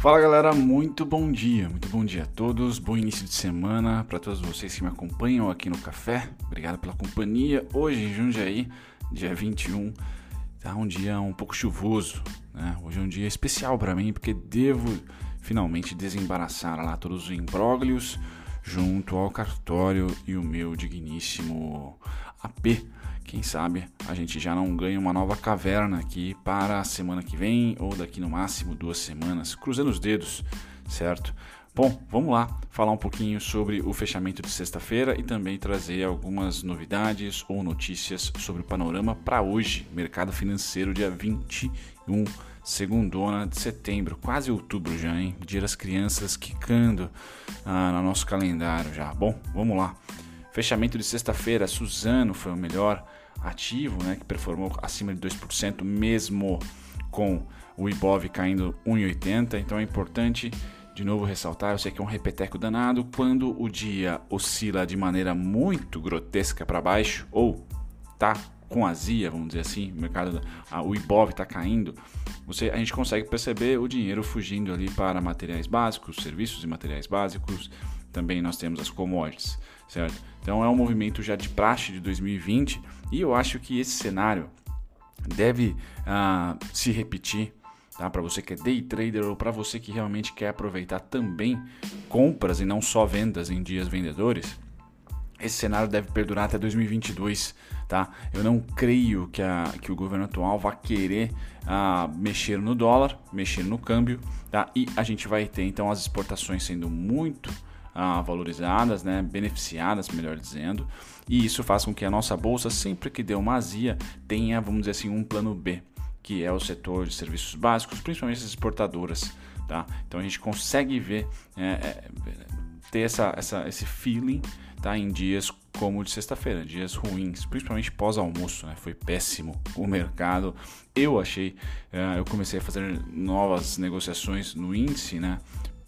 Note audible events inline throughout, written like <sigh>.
Fala galera, muito bom dia, muito bom dia a todos, bom início de semana para todos vocês que me acompanham aqui no café, obrigado pela companhia. Hoje em Jundiaí, dia 21, tá um dia um pouco chuvoso, né? Hoje é um dia especial para mim porque devo finalmente desembaraçar lá todos os imbróglios junto ao cartório e o meu digníssimo AP quem sabe a gente já não ganha uma nova caverna aqui para a semana que vem ou daqui no máximo duas semanas, cruzando os dedos, certo? Bom, vamos lá falar um pouquinho sobre o fechamento de sexta-feira e também trazer algumas novidades ou notícias sobre o panorama para hoje, mercado financeiro, dia 21, segundona de setembro, quase outubro já, hein? Dia das crianças quicando ah, no nosso calendário já. Bom, vamos lá. Fechamento de sexta-feira, Suzano foi o melhor ativo, né, que performou acima de 2%, mesmo com o Ibov caindo 1,80. Então é importante, de novo, ressaltar: eu sei que é um repeteco danado, quando o dia oscila de maneira muito grotesca para baixo, ou tá com azia, vamos dizer assim, o mercado, o Ibov está caindo, você, a gente consegue perceber o dinheiro fugindo ali para materiais básicos, serviços e materiais básicos. Também nós temos as commodities, certo? Então é um movimento já de praxe de 2020 e eu acho que esse cenário deve uh, se repetir tá? para você que é day trader ou para você que realmente quer aproveitar também compras e não só vendas em dias vendedores. Esse cenário deve perdurar até 2022, tá? Eu não creio que, a, que o governo atual vá querer uh, mexer no dólar, mexer no câmbio, tá? E a gente vai ter então as exportações sendo muito ah, valorizadas, né, beneficiadas, melhor dizendo, e isso faz com que a nossa bolsa, sempre que dê uma azia, tenha, vamos dizer assim, um plano B, que é o setor de serviços básicos, principalmente as exportadoras. Tá? Então a gente consegue ver, é, é, ter essa, essa, esse feeling tá? em dias como de sexta-feira, dias ruins, principalmente pós-almoço, né? foi péssimo o mercado. Eu achei, é, eu comecei a fazer novas negociações no índice, né?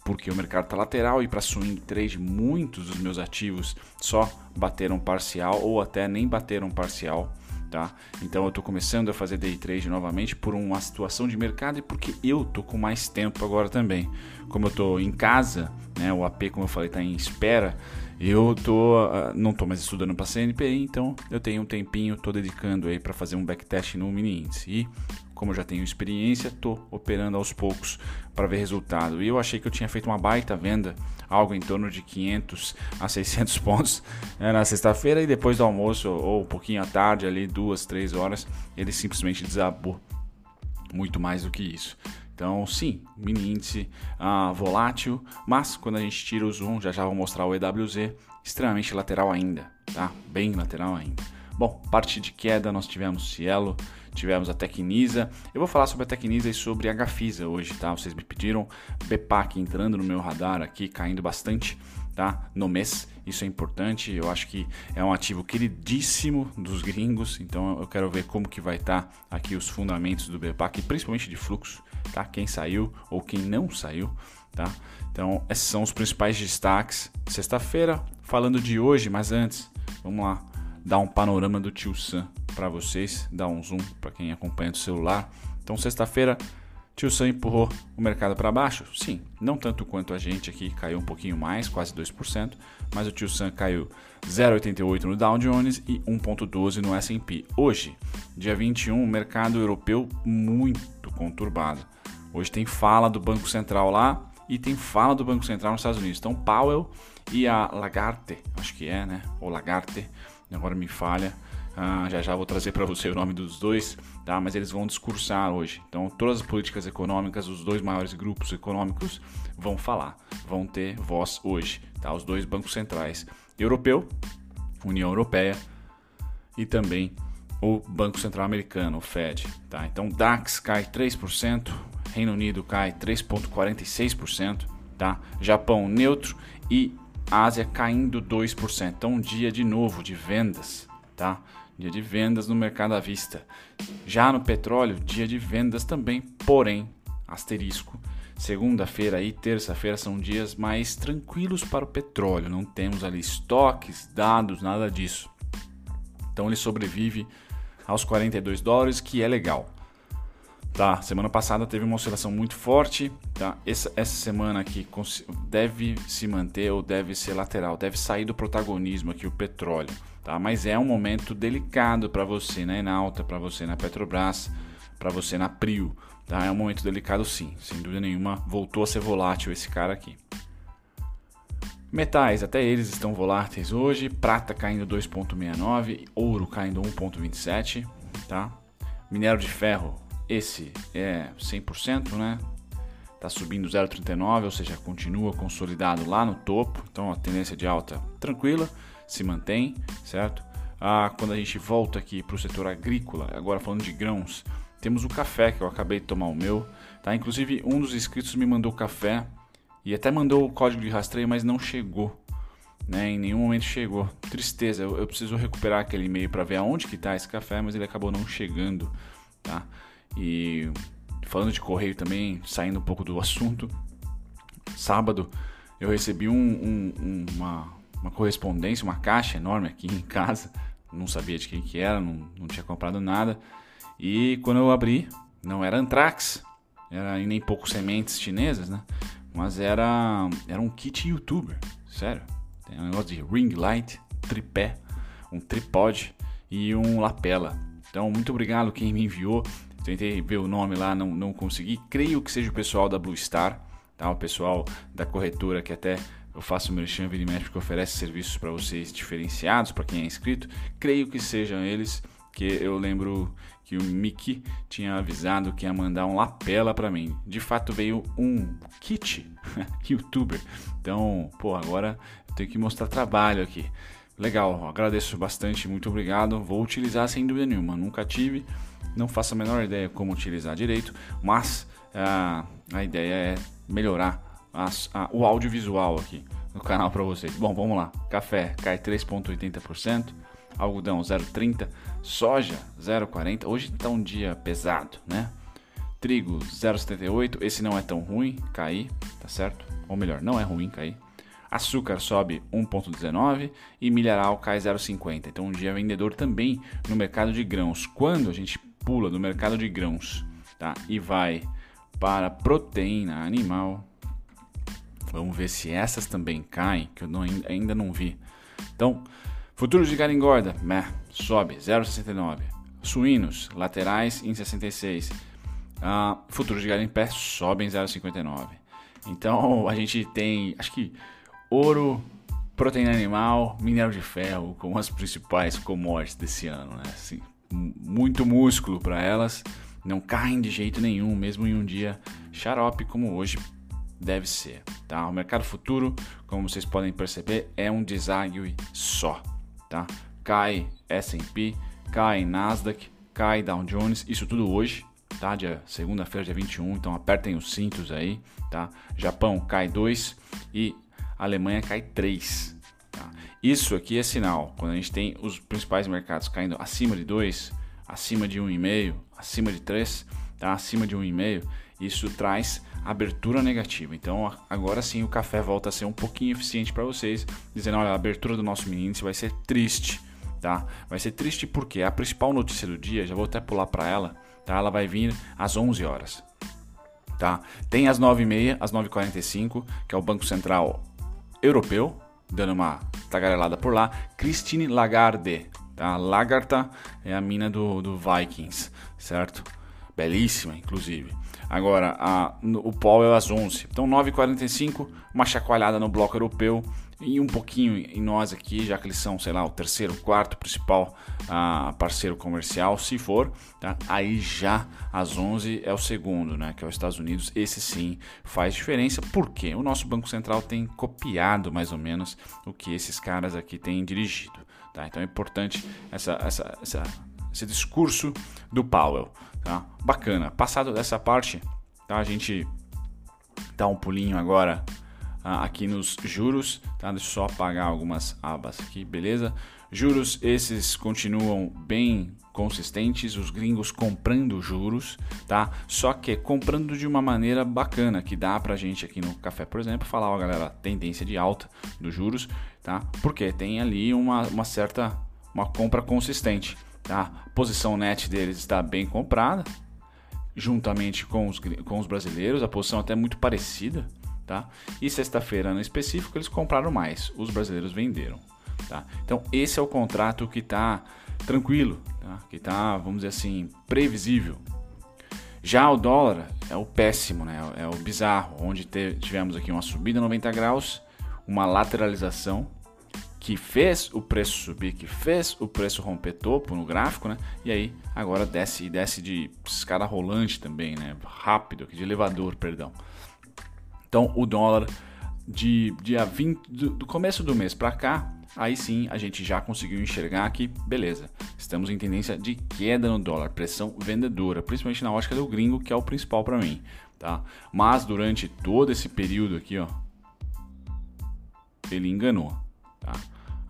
porque o mercado está lateral e para swing trade muitos dos meus ativos só bateram parcial ou até nem bateram parcial. Tá? Então eu estou começando a fazer day trade novamente por uma situação de mercado e porque eu tô com mais tempo agora também. Como eu estou em casa, né, o AP como eu falei está em espera, eu tô uh, não estou mais estudando para CNPI, então eu tenho um tempinho, estou dedicando aí para fazer um backtest no mini índice. E como eu já tenho experiência, estou operando aos poucos para ver resultado. E eu achei que eu tinha feito uma baita venda, algo em torno de 500 a 600 <laughs> pontos né, na sexta-feira e depois do almoço ou um pouquinho à tarde, ali duas, três horas, ele simplesmente desabou muito mais do que isso. Então, sim, mini índice ah, volátil, mas quando a gente tira o zoom, já já vou mostrar o EWZ, extremamente lateral ainda, tá? Bem lateral ainda. Bom, parte de queda nós tivemos Cielo, tivemos a Tecnisa. Eu vou falar sobre a Tecnisa e sobre a Gafisa hoje, tá? Vocês me pediram BPAC entrando no meu radar aqui, caindo bastante, tá? No mês, isso é importante. Eu acho que é um ativo queridíssimo dos gringos, então eu quero ver como que vai estar tá aqui os fundamentos do BPAC, principalmente de fluxo, tá? Quem saiu ou quem não saiu, tá? Então, esses são os principais destaques. Sexta-feira, falando de hoje, mas antes, vamos lá dar um panorama do Tio Sam para vocês, dar um zoom para quem acompanha do celular. Então, sexta-feira, Tio Sam empurrou o mercado para baixo? Sim, não tanto quanto a gente aqui, caiu um pouquinho mais, quase 2%, mas o Tio Sam caiu 0,88 no Dow Jones e 1,12 no S&P. Hoje, dia 21, o mercado europeu muito conturbado. Hoje tem fala do Banco Central lá e tem fala do Banco Central nos Estados Unidos. Então, Powell e a Lagarde, acho que é, né? Ou Lagarde, agora me falha. Ah, já já vou trazer para você o nome dos dois, tá? Mas eles vão discursar hoje. Então, todas as políticas econômicas, os dois maiores grupos econômicos vão falar, vão ter voz hoje, tá? Os dois bancos centrais, europeu, União Europeia e também o Banco Central Americano, o Fed, tá? Então, DAX cai 3%, Reino Unido cai 3.46%, tá? Japão neutro e Ásia caindo 2%. Então, um dia de novo de vendas, tá? Dia de vendas no mercado à vista. Já no petróleo, dia de vendas também, porém, asterisco. Segunda-feira e terça-feira são dias mais tranquilos para o petróleo. Não temos ali estoques, dados, nada disso. Então ele sobrevive aos 42 dólares, que é legal. Tá, semana passada teve uma oscilação muito forte, tá? Essa, essa semana aqui deve se manter ou deve ser lateral, deve sair do protagonismo aqui o petróleo, tá? Mas é um momento delicado para você na Enalta, para você na Petrobras, para você na Prio, tá? É um momento delicado sim, sem dúvida nenhuma, voltou a ser volátil esse cara aqui. Metais, até eles estão voláteis hoje, prata caindo 2.69, ouro caindo 1.27, tá? Minério de ferro esse é 100%, né? Tá subindo 0,39, ou seja, continua consolidado lá no topo. Então a tendência de alta tranquila, se mantém, certo? Ah, quando a gente volta aqui para o setor agrícola, agora falando de grãos, temos o café que eu acabei de tomar o meu, tá? Inclusive um dos inscritos me mandou café e até mandou o código de rastreio, mas não chegou. Né, em nenhum momento chegou. Tristeza, eu, eu preciso recuperar aquele e-mail para ver aonde que está esse café, mas ele acabou não chegando, tá? E falando de correio também, saindo um pouco do assunto, sábado eu recebi um, um, uma, uma correspondência, uma caixa enorme aqui em casa, não sabia de quem que era, não, não tinha comprado nada. E quando eu abri, não era Antrax, era nem pouco sementes chinesas, né? Mas era, era um kit youtuber, sério. Tem um negócio de ring light, tripé, um tripod e um lapela. Então, muito obrigado quem me enviou. Tentei ver o nome lá, não, não consegui. Creio que seja o pessoal da Blue Star, tá? o pessoal da corretora que até eu faço o merchan Vinimesh que oferece serviços para vocês diferenciados para quem é inscrito. Creio que sejam eles, que eu lembro que o Mickey tinha avisado que ia mandar um lapela para mim. De fato veio um kit <laughs> youtuber. Então, pô, agora eu tenho que mostrar trabalho aqui. Legal, agradeço bastante, muito obrigado. Vou utilizar sem dúvida nenhuma. Nunca tive, não faço a menor ideia como utilizar direito, mas a, ah, a ideia é melhorar as, o audiovisual aqui no canal para vocês. Bom, vamos lá. Café cai 3,80%, algodão 0,30%, soja 0,40%. Hoje está um dia pesado, né? Trigo 0,78%. Esse não é tão ruim cair, tá certo? Ou melhor, não é ruim cair. Açúcar sobe 1,19 e milharal cai 0,50. Então, um dia vendedor também no mercado de grãos. Quando a gente pula do mercado de grãos tá? e vai para proteína animal. Vamos ver se essas também caem, que eu não, ainda não vi. Então, futuros de gado engorda, meh, sobe 0,69. Suínos, laterais em 66. Uh, futuros de gado em pé sobem 0,59. Então, <laughs> a gente tem, acho que ouro, proteína animal, minério de ferro como as principais commodities desse ano, né? Assim, muito músculo para elas, não caem de jeito nenhum, mesmo em um dia xarope como hoje deve ser. Tá? O mercado futuro, como vocês podem perceber, é um deságue só. Tá? Cai S&P, cai Nasdaq, cai Dow Jones, isso tudo hoje, tá? Dia segunda-feira, dia 21, então apertem os cintos aí, tá? Japão cai 2 e Alemanha cai 3. Isso aqui é sinal. Quando a gente tem os principais mercados caindo acima de 2, acima de 1,5, acima de 3, tá? acima de 1,5, isso traz abertura negativa. Então agora sim o café volta a ser um pouquinho eficiente para vocês, dizendo, olha, a abertura do nosso mini índice vai ser triste, tá? Vai ser triste porque a principal notícia do dia, já vou até pular para ela, tá? Ela vai vir às 11 horas. Tá? Tem às 9h30, às 9h45, que é o Banco Central Europeu, dando uma tagarelada por lá. Christine Lagarde, tá? Lagarta é a mina do, do Vikings, certo? Belíssima, inclusive. Agora, a, o Powell às 11. Então, 9h45, uma chacoalhada no bloco europeu e um pouquinho em nós aqui, já que eles são, sei lá, o terceiro, quarto principal uh, parceiro comercial, se for, tá? aí já às 11 é o segundo, né, que é os Estados Unidos, esse sim faz diferença, porque o nosso Banco Central tem copiado mais ou menos o que esses caras aqui têm dirigido, tá? então é importante essa, essa, essa, esse discurso do Powell, tá? bacana, passado dessa parte, tá? a gente dá um pulinho agora ah, aqui nos juros, tá? Deixa eu só apagar algumas abas aqui, beleza? Juros esses continuam bem consistentes, os gringos comprando juros, tá? Só que comprando de uma maneira bacana, que dá pra gente aqui no café, por exemplo, falar, ó, galera, tendência de alta dos juros, tá? Porque tem ali uma, uma certa uma compra consistente, tá? A posição net deles está bem comprada, juntamente com os, com os brasileiros, a posição até muito parecida, tá? E sexta-feira, no específico, eles compraram mais, os brasileiros venderam, tá? Então, esse é o contrato que está tranquilo, tá? que está, vamos dizer assim, previsível. Já o dólar é o péssimo, né? é o bizarro, onde tivemos aqui uma subida 90 graus, uma lateralização que fez o preço subir, que fez o preço romper topo no gráfico, né? E aí agora desce e desce de escada rolante também, né? Rápido, de elevador, perdão. Então o dólar de dia 20 do, do começo do mês para cá, aí sim a gente já conseguiu enxergar que beleza, estamos em tendência de queda no dólar, pressão vendedora, principalmente na ótica do gringo, que é o principal para mim, tá? Mas durante todo esse período aqui, ó, ele enganou, tá?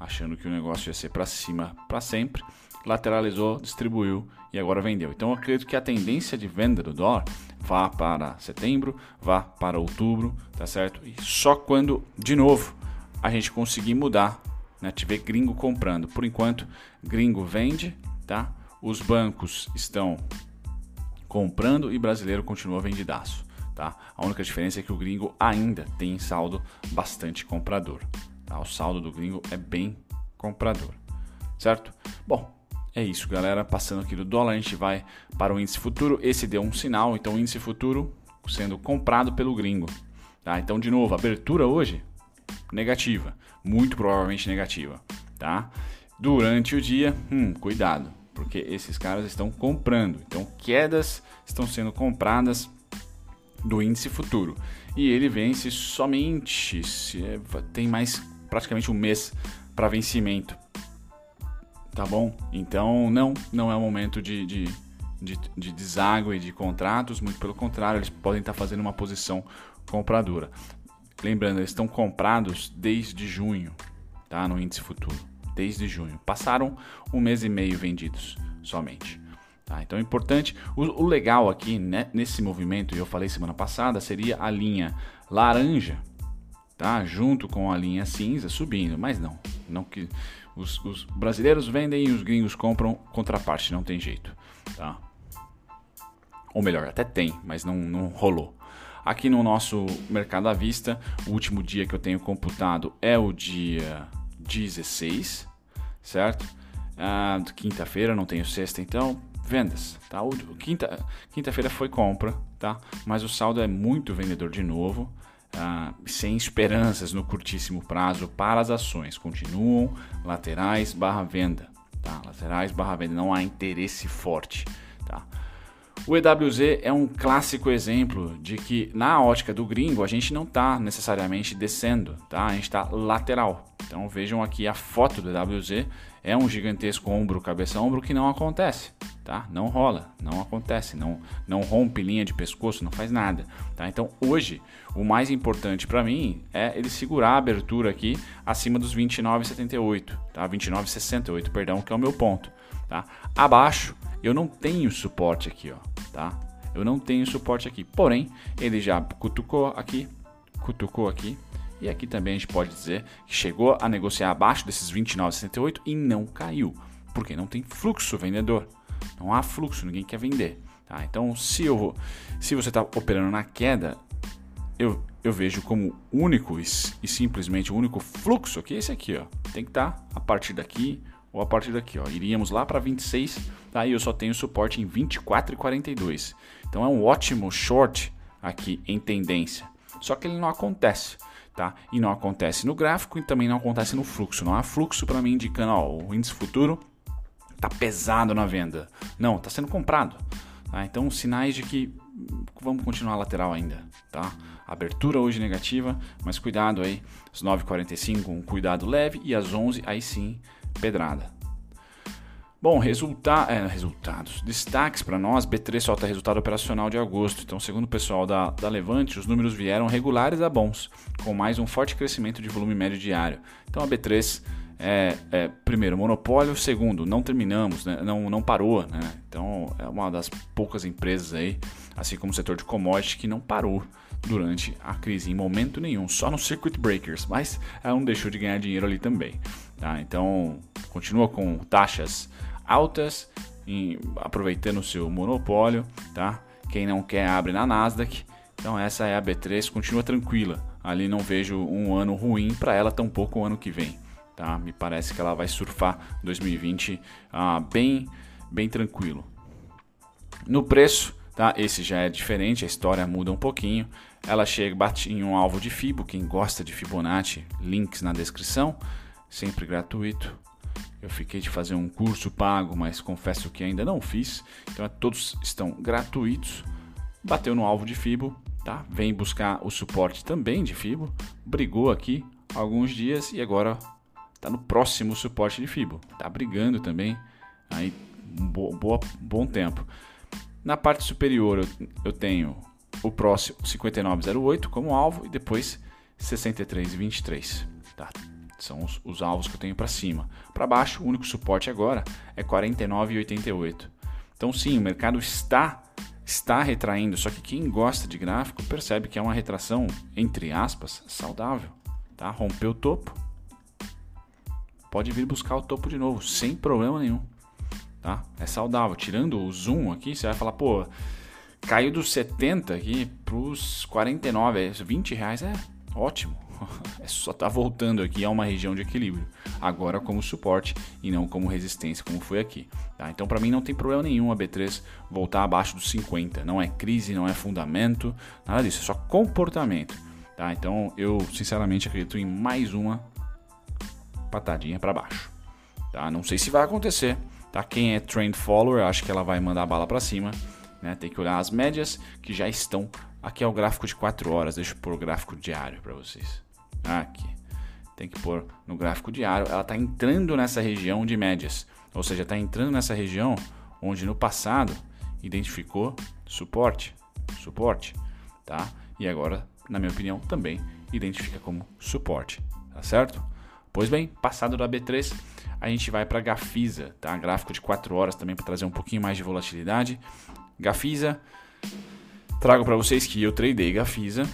Achando que o negócio ia ser para cima para sempre, lateralizou, distribuiu e agora vendeu. Então eu acredito que a tendência de venda do dólar vá para setembro, vá para outubro, tá certo? E só quando, de novo, a gente conseguir mudar, né? Tiver gringo comprando. Por enquanto, gringo vende, tá? Os bancos estão comprando e brasileiro continua vendidaço, tá? A única diferença é que o gringo ainda tem saldo bastante comprador. Tá? O saldo do gringo é bem comprador, certo? Bom, é isso, galera. Passando aqui do dólar, a gente vai para o índice futuro. Esse deu um sinal, então o índice futuro sendo comprado pelo gringo. Tá? Então, de novo, abertura hoje negativa, muito provavelmente negativa. Tá? Durante o dia, hum, cuidado, porque esses caras estão comprando. Então, quedas estão sendo compradas do índice futuro. E ele vence somente se é, tem mais praticamente um mês para vencimento. Tá bom? Então, não, não é o momento de, de, de, de de contratos, muito pelo contrário, eles podem estar fazendo uma posição compradora. Lembrando, eles estão comprados desde junho, tá? No índice futuro, desde junho. Passaram um mês e meio vendidos somente. Tá? Então é importante. O, o legal aqui né, nesse movimento, e eu falei semana passada, seria a linha laranja tá? Junto com a linha cinza subindo, mas não, não que os, os brasileiros vendem e os gringos compram contraparte, não tem jeito, tá? Ou melhor, até tem, mas não, não rolou. Aqui no nosso mercado à vista, o último dia que eu tenho computado é o dia 16, certo? Ah, Quinta-feira, não tenho sexta, então vendas, tá? Quinta, quinta-feira foi compra, tá? Mas o saldo é muito vendedor de novo ah, sem esperanças no curtíssimo prazo para as ações. Continuam laterais barra venda. Tá? Laterais barra venda, não há interesse forte. Tá? O EWZ é um clássico exemplo de que na ótica do gringo a gente não está necessariamente descendo, tá? a gente está lateral. Então vejam aqui a foto do EWZ, é um gigantesco ombro, cabeça ombro que não acontece tá? Não rola, não acontece, não, não rompe linha de pescoço, não faz nada, tá? Então hoje o mais importante para mim é ele segurar a abertura aqui acima dos 29,78, tá? 29,68, perdão, que é o meu ponto, tá? Abaixo eu não tenho suporte aqui, ó, tá? Eu não tenho suporte aqui, porém ele já cutucou aqui, cutucou aqui, e aqui também a gente pode dizer que chegou a negociar abaixo desses 29,68 e não caiu, porque não tem fluxo vendedor. Não há fluxo, ninguém quer vender. Tá? Então, se, eu, se você está operando na queda, eu, eu vejo como único e, e, simplesmente o único fluxo aqui é esse aqui. Ó. Tem que estar tá a partir daqui ou a partir daqui. Ó. Iríamos lá para 26 tá? e eu só tenho suporte em 24,42. Então é um ótimo short aqui em tendência. Só que ele não acontece. Tá? E não acontece no gráfico e também não acontece no fluxo. Não há fluxo para mim indicando ó, o índice futuro tá pesado na venda. Não, está sendo comprado. Tá? Então, sinais de que vamos continuar lateral ainda. Tá? Abertura hoje negativa, mas cuidado aí. Às 9h45, um cuidado leve. E às 11 aí sim, pedrada. Bom, resulta é, resultados. Destaques para nós: B3 solta resultado operacional de agosto. Então, segundo o pessoal da, da Levante, os números vieram regulares a bons, com mais um forte crescimento de volume médio diário. Então, a B3 é, é, primeiro, monopólio, segundo, não terminamos, né? não, não parou. Né? Então é uma das poucas empresas aí, assim como o setor de commodity, que não parou durante a crise em momento nenhum, só no circuit breakers, mas ela não deixou de ganhar dinheiro ali também. Tá? Então continua com taxas altas, em, aproveitando o seu monopólio, tá? Quem não quer abre na Nasdaq. Então essa é a B3, continua tranquila. Ali não vejo um ano ruim para ela, tampouco o ano que vem. Tá? Me parece que ela vai surfar 2020 ah, bem, bem tranquilo. No preço, tá? Esse já é diferente, a história muda um pouquinho. Ela chega, bate em um alvo de Fibo, quem gosta de Fibonacci, links na descrição, sempre gratuito. Eu fiquei de fazer um curso pago, mas confesso que ainda não fiz. Então todos estão gratuitos. Bateu no alvo de Fibo, tá? Vem buscar o suporte também de Fibo. Brigou aqui alguns dias e agora está no próximo suporte de Fibo. Está brigando também aí um bo bom tempo. Na parte superior eu, eu tenho o próximo 5908 como alvo e depois 6323. Tá? São os, os alvos que eu tenho para cima. Para baixo, o único suporte agora é 49,88. Então sim, o mercado está está retraindo, só que quem gosta de gráfico percebe que é uma retração entre aspas saudável, tá? Rompeu o topo, pode vir buscar o topo de novo, sem problema nenhum. Tá? É saudável. Tirando o zoom aqui, você vai falar, pô, caiu dos 70 aqui para os 49, 20 reais é ótimo. <laughs> É só tá voltando aqui a uma região de equilíbrio. Agora como suporte e não como resistência, como foi aqui. Tá? Então, para mim, não tem problema nenhum a B3 voltar abaixo dos 50. Não é crise, não é fundamento, nada disso. É só comportamento. Tá? Então, eu sinceramente acredito em mais uma patadinha para baixo. Tá? Não sei se vai acontecer. Tá? Quem é trend follower, acho que ela vai mandar a bala para cima. Né? Tem que olhar as médias que já estão. Aqui é o gráfico de 4 horas. Deixa eu pôr o gráfico diário para vocês. Aqui. Tem que pôr no gráfico diário. Ela está entrando nessa região de médias. Ou seja, está entrando nessa região onde no passado identificou suporte. Suporte. Tá? E agora, na minha opinião, também identifica como suporte. Tá certo? Pois bem, passado da B3, a gente vai para Gafisa, tá? Gráfico de 4 horas também para trazer um pouquinho mais de volatilidade. Gafisa, trago para vocês que eu tradei Gafisa,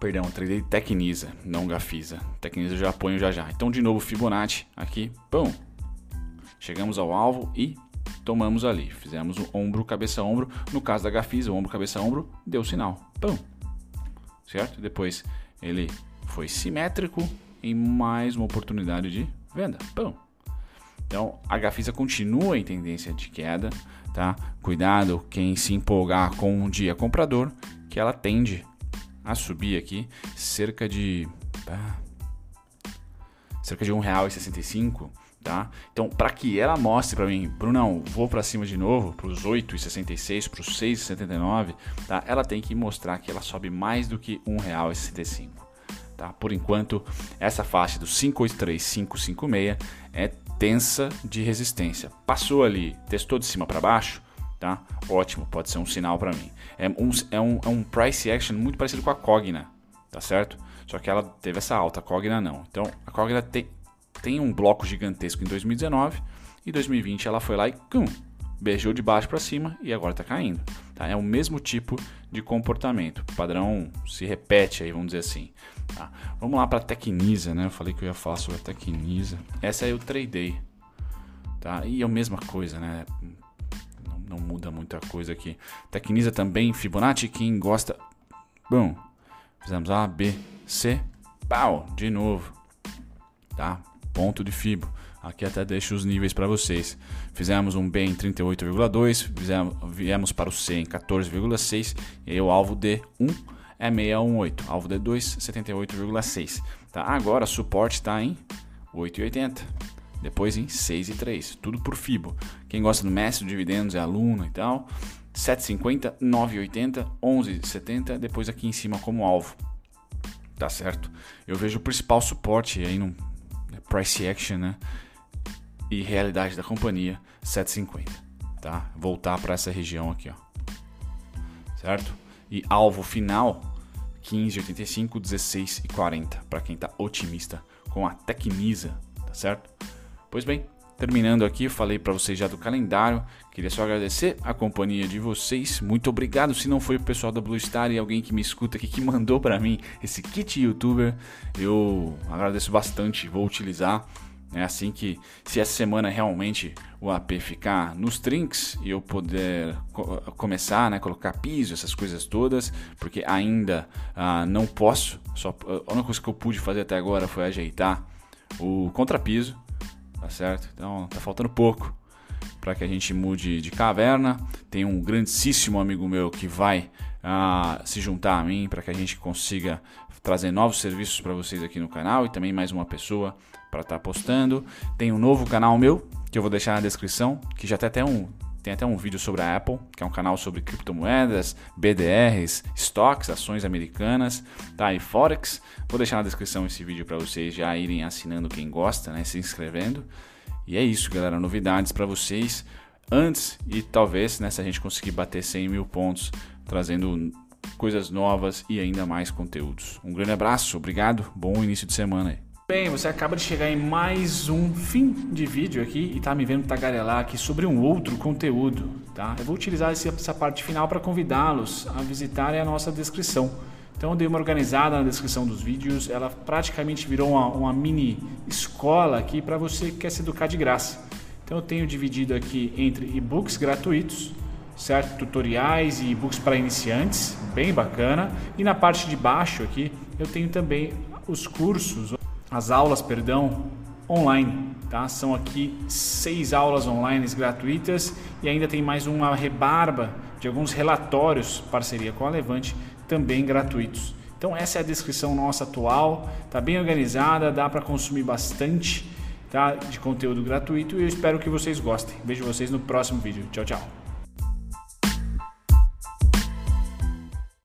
perdão, tradei Tecnisa, não Gafisa. Tecnisa eu já ponho já já. Então de novo Fibonacci aqui, pão. Chegamos ao alvo e tomamos ali. Fizemos o ombro, cabeça, ombro. No caso da Gafisa, o ombro, cabeça, ombro, deu sinal. Pão. Certo? Depois ele foi simétrico, em mais uma oportunidade de venda. Pão. Então, a Gafisa continua em tendência de queda, tá? Cuidado quem se empolgar com um dia comprador, que ela tende a subir aqui cerca de ah, cerca de R$ 1,65, tá? Então, para que ela mostre para mim, Brunão, vou para cima de novo, para os 8,66, para os 6,79, tá? Ela tem que mostrar que ela sobe mais do que R$ 1,65. Tá? Por enquanto, essa faixa do 583-556 é tensa de resistência. Passou ali, testou de cima para baixo, tá? Ótimo, pode ser um sinal para mim. É um, é, um, é um price action muito parecido com a Cogna, tá certo? Só que ela teve essa alta, a Cogna não. Então, a Cogna tem, tem um bloco gigantesco em 2019 e 2020 ela foi lá e cum, beijou de baixo para cima e agora está caindo. Tá? É o mesmo tipo de comportamento. O padrão se repete aí, vamos dizer assim. Tá? Vamos lá para a Tecnisa, né? Eu falei que eu ia falar sobre a Tecnisa. Essa eu tradei. Tá? E é a mesma coisa, né? Não, não muda muita coisa aqui. Tecnisa também, Fibonacci, quem gosta. Bom, fizemos A, B, C, pau, de novo. Tá? Ponto de Fibo. Aqui até deixo os níveis para vocês. Fizemos um B em 38,2, viemos para o C em 14,6 e aí o alvo D1 é 618, alvo D2 78,6. Tá? Agora suporte está em 8,80. Depois em 6,3, tudo por FIBO. Quem gosta do mestre de dividendos é aluno e tal. 7,50, 9,80, 11,70, depois aqui em cima como alvo. Tá certo? Eu vejo o principal suporte aí no né, price action, né? E realidade da companhia 750, tá? Voltar para essa região aqui, ó. Certo? E alvo final 15,85, 16 e 40 para quem está otimista com a Tecnisa, tá certo? Pois bem, terminando aqui, falei para vocês já do calendário. Queria só agradecer a companhia de vocês. Muito obrigado. Se não foi o pessoal da Blue Star e alguém que me escuta aqui que <laughs> mandou para mim esse kit YouTuber, eu agradeço bastante. Vou utilizar É assim que, se essa semana realmente o AP ficar nos trinks e eu poder co começar, né, colocar piso, essas coisas todas, porque ainda ah, não posso, só, a única coisa que eu pude fazer até agora foi ajeitar o contrapiso, tá certo? Então tá faltando pouco para que a gente mude de caverna. Tem um grandíssimo amigo meu que vai ah, se juntar a mim para que a gente consiga trazer novos serviços para vocês aqui no canal e também mais uma pessoa para estar tá postando. Tem um novo canal meu que eu vou deixar na descrição, que já tem até um tem até um vídeo sobre a Apple, que é um canal sobre criptomoedas, BDRs, estoques, ações americanas, tá? E Forex. Vou deixar na descrição esse vídeo para vocês já irem assinando quem gosta, né? Se inscrevendo. E é isso, galera. Novidades para vocês antes e talvez, né? Se a gente conseguir bater 100 mil pontos, trazendo coisas novas e ainda mais conteúdos. Um grande abraço, obrigado, bom início de semana aí. Bem, você acaba de chegar em mais um fim de vídeo aqui e tá me vendo tagarelar aqui sobre um outro conteúdo, tá? Eu vou utilizar essa parte final para convidá-los a visitarem a nossa descrição. Então eu dei uma organizada na descrição dos vídeos, ela praticamente virou uma, uma mini escola aqui para você que quer se educar de graça. Então eu tenho dividido aqui entre e-books gratuitos, certo? Tutoriais e e-books para iniciantes, bem bacana. E na parte de baixo aqui eu tenho também os cursos, as aulas, perdão, online, tá? São aqui seis aulas online gratuitas e ainda tem mais uma rebarba de alguns relatórios, parceria com a Levante, também gratuitos. Então essa é a descrição nossa atual, tá bem organizada, dá para consumir bastante, tá? De conteúdo gratuito e eu espero que vocês gostem. Vejo vocês no próximo vídeo. Tchau, tchau.